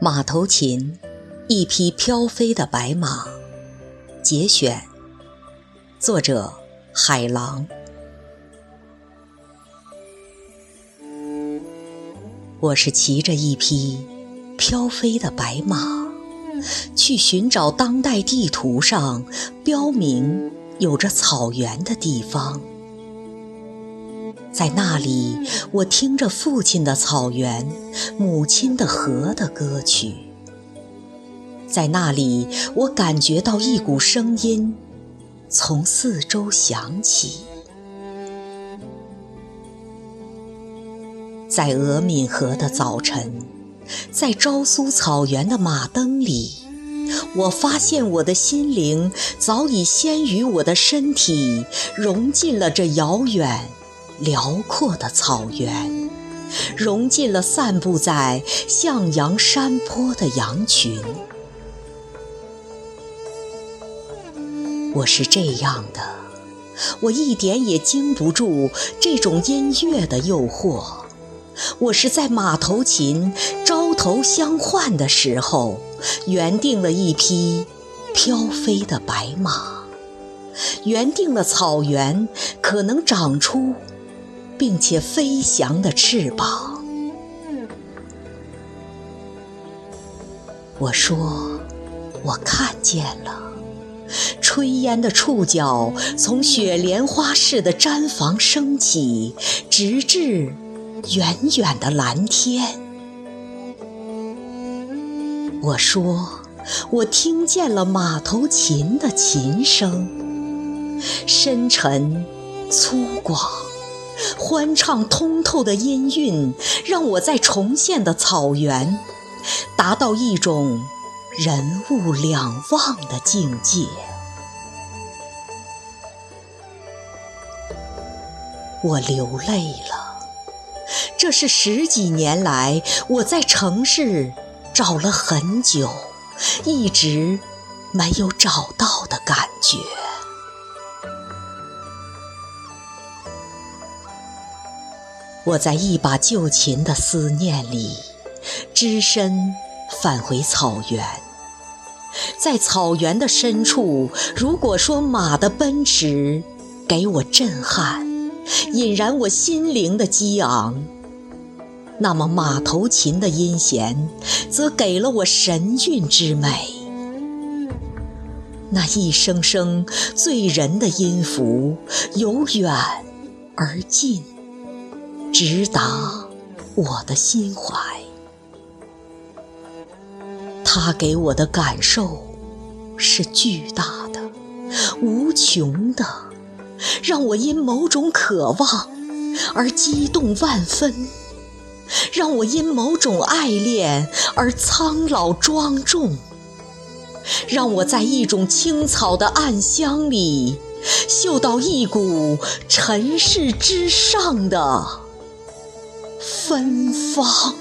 马头琴，一匹飘飞的白马。节选，作者海狼。我是骑着一匹飘飞的白马，去寻找当代地图上标明有着草原的地方。在那里，我听着父亲的草原、母亲的河的歌曲。在那里，我感觉到一股声音从四周响起。在俄敏河的早晨，在昭苏草原的马灯里，我发现我的心灵早已先于我的身体融进了这遥远。辽阔的草原，融进了散布在向阳山坡的羊群。我是这样的，我一点也经不住这种音乐的诱惑。我是在马头琴招头相唤的时候，原定了一匹飘飞的白马，原定了草原可能长出。并且飞翔的翅膀。我说，我看见了，炊烟的触角从雪莲花似的毡房升起，直至远远的蓝天。我说，我听见了马头琴的琴声，深沉粗犷。欢畅通透的音韵，让我在重现的草原，达到一种人物两忘的境界。我流泪了，这是十几年来我在城市找了很久，一直没有找到的感觉。我在一把旧琴的思念里，只身返回草原。在草原的深处，如果说马的奔驰给我震撼，引燃我心灵的激昂，那么马头琴的音弦则给了我神韵之美。那一声声醉人的音符，由远而近。直达我的心怀，它给我的感受是巨大的、无穷的，让我因某种渴望而激动万分，让我因某种爱恋而苍老庄重，让我在一种青草的暗香里嗅到一股尘世之上的。芬芳。